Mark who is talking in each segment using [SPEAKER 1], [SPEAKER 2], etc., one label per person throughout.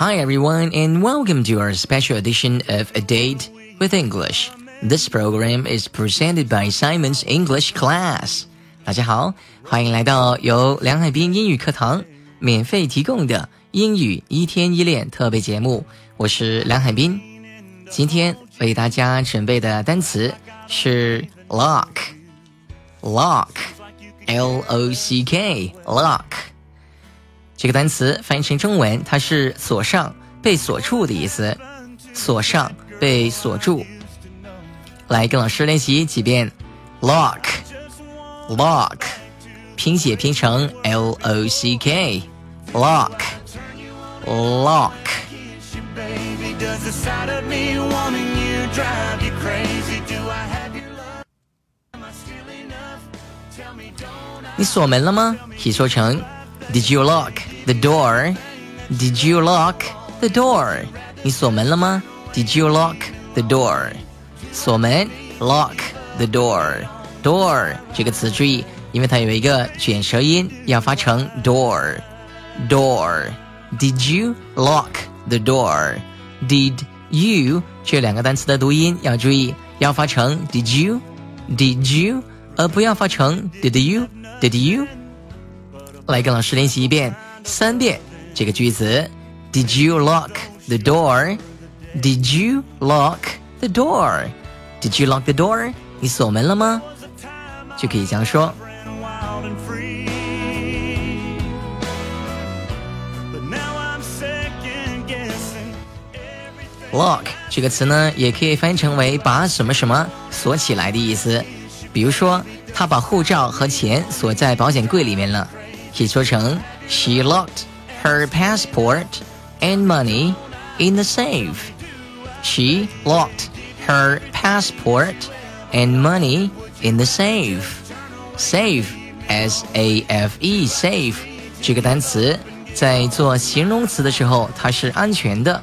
[SPEAKER 1] Hi everyone and welcome to our special edition of A Date with English. This program is presented by Simon's English Class. 大家好，欢迎来到由梁海滨英语课堂免费提供的英语一天一练特别节目。我是梁海滨，今天为大家准备的单词是 lock，lock，l o c k，lock。 这个单词翻译成中文，它是锁上、被锁住的意思。锁上、被锁住。来跟老师练习几遍，lock，lock，拼写拼成 l o c k，lock，lock。你锁门了吗？可以说成 Did you lock the door? Did you lock the door? 你锁门了吗？Did you lock the door? 锁门，lock the door. Door 这个词注意，因为它有一个卷舌音，要发成 door. Door. Did you lock the door? Did you 这两个单词的读音要注意，要发成 Did you? Did you? 而不要发成 Did you? Did you? 来跟老师练习一遍，三遍这个句子。Did you lock the door? Did you lock the door? Did you lock the door? 你锁门了吗？就可以这样说。Lock 这个词呢，也可以翻译成为把什么什么锁起来的意思。比如说，他把护照和钱锁在保险柜里面了。可以说成 She locked her passport and money in the safe. She locked her passport and money in the safe. Safe, S A F E, safe 这个单词在做形容词的时候，它是安全的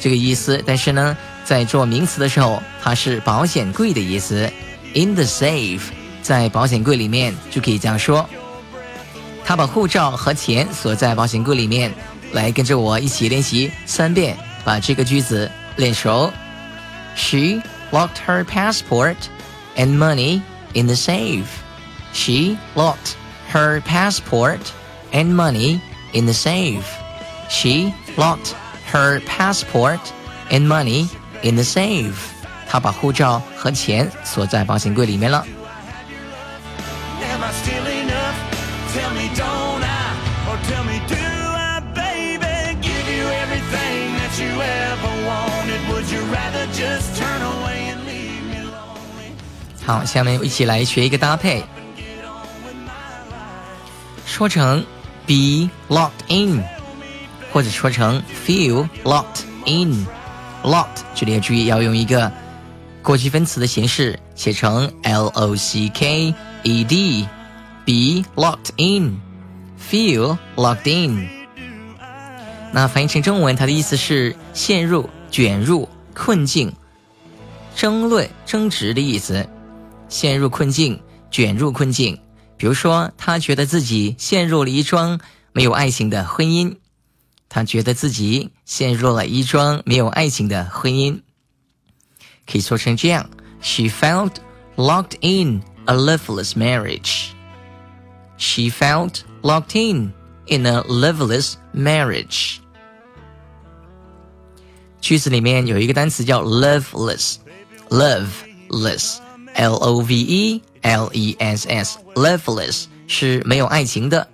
[SPEAKER 1] 这个意思，但是呢，在做名词的时候，它是保险柜的意思。In the safe，在保险柜里面就可以这样说。 他把护照和钱锁在保险柜里面。来，跟着我一起练习三遍，把这个句子练熟。She locked her passport and money in the safe. She locked her passport and money in the safe. She locked her passport and money in the safe. 她把护照和钱锁在保险柜里面了。 好，下面一起来学一个搭配，说成 be locked in，或者说成 feel locked in。locked 这里要注意要用一个过去分词的形式，写成 l o c k e d，be locked in，feel locked in。那翻译成中文，它的意思是陷入、卷入、 困境、争论、争执的意思。陷入困境，卷入困境。比如说，他觉得自己陷入了一桩没有爱情的婚姻。他觉得自己陷入了一桩没有爱情的婚姻。可以说成这样：She felt locked in a loveless marriage. She felt locked in in a loveless marriage. 句子里面有一个单词叫 loveless，loveless。L O V E L E S S，loveless 是没有爱情的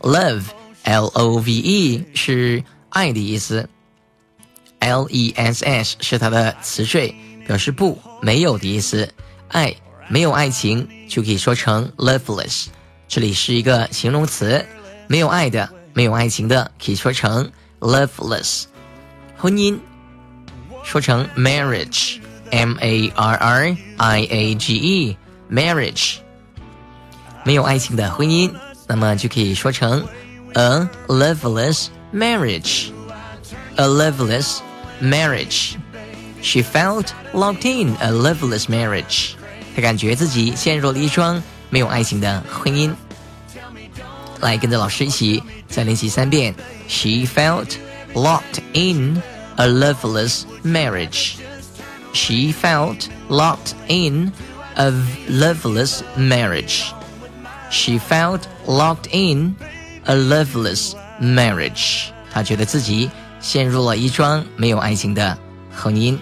[SPEAKER 1] ，love L O V E 是爱的意思，L E S S 是它的词缀，表示不没有的意思。爱没有爱情就可以说成 loveless，这里是一个形容词，没有爱的、没有爱情的可以说成 loveless。婚姻说成 marriage。M A R R I A G E，marriage，没有爱情的婚姻，那么就可以说成 a loveless marriage，a loveless marriage。She felt locked in a loveless marriage。她感觉自己陷入了一桩没有爱情的婚姻。来，跟着老师一起再练习三遍。She felt locked in a loveless marriage. She felt locked in a loveless marriage. She felt locked in a loveless marriage. 她觉得自己陷入了一桩没有爱情的婚姻。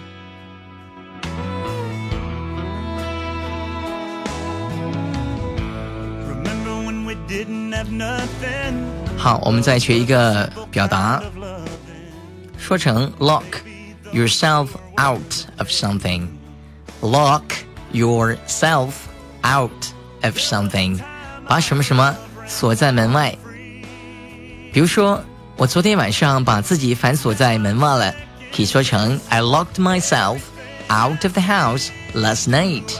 [SPEAKER 1] 好，我们再学一个表达， 说成 lock yourself out of something。lock yourself out of something，把什么什么锁在门外。比如说，我昨天晚上把自己反锁在门外了，可以说成 I locked myself out of the house last night.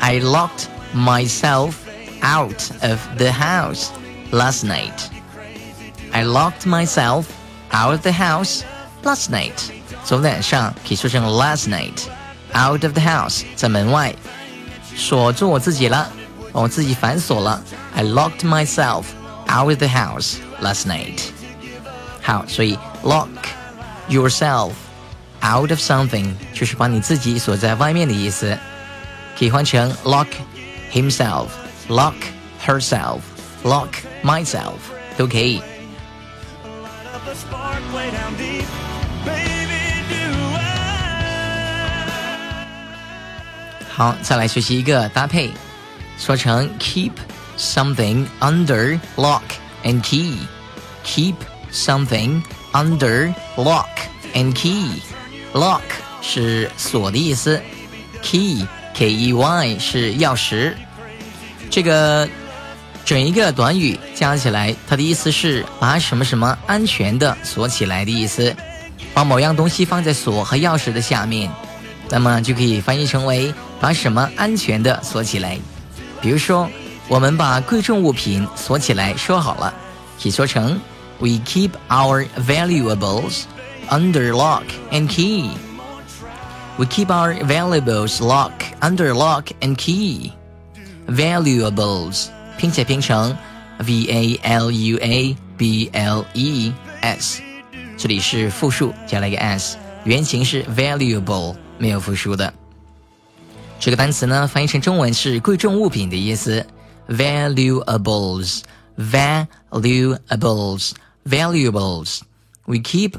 [SPEAKER 1] I locked myself out of the house last night. I locked myself out of the house last night. 昨天晚上可以说成 last night. Out of the house 在门外，锁住我自己了，我自己反锁了。I locked myself out of the house last night. 好，所以 lock yourself out of something 就是把你自己锁在外面的意思，可以换成 lock himself。lock herself, lock myself 都可以。 好，再来学习一个搭配，说成 keep something under lock and key。keep something under lock and key。lock 是锁的意思，key k e y 是钥匙。这个 整一个短语加起来，它的意思是把什么什么安全的锁起来的意思，把某样东西放在锁和钥匙的下面，那么就可以翻译成为把什么安全的锁起来。比如说，我们把贵重物品锁起来收好了，可以说成 We keep our valuables under lock and key. We keep our valuables lock under lock and key. valuables 拼写拼成 v a l u a b l e s，这里是复数加了一个 s，原型是 valuable 没有复数的。这个单词呢翻译成中文是贵重物品的意思，valuables，valuables，valuables。We keep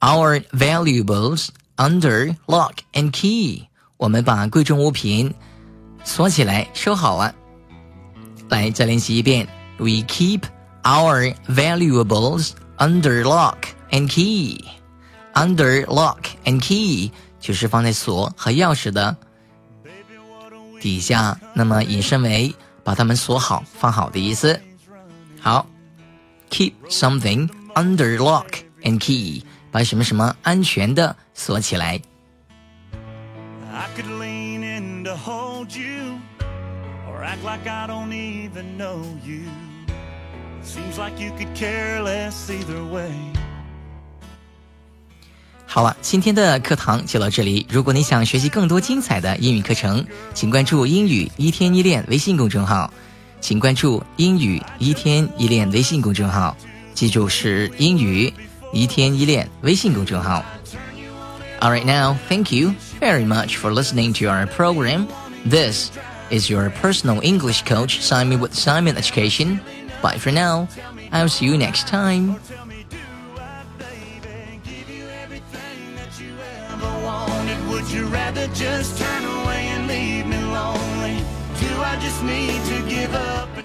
[SPEAKER 1] our valuables under lock and key。我们把贵重物品锁起来，收好了。来，再练习一遍。We keep our valuables under lock and key. Under lock and key 就是放在锁和钥匙的底下，那么引申为把它们锁好、放好的意思。好，keep something under lock and key，把什么什么安全的锁起来。I could lean in to hold you, or act like I don't even know you. Seems like you could care less either way. 好了，今天的课堂就到这里。如果你想学习更多精彩的英语课程，请关注“英语一天一练”微信公众号。请关注“英语一天一练”微信公众号，记住是“英语一天一练”微信公众号。All right, now, thank you very much for listening to our program. This is your personal English coach, Simon with Simon Education. Bye for now. I'll see you next time. Would rather just turn away and leave me lonely? Do I just need to give up?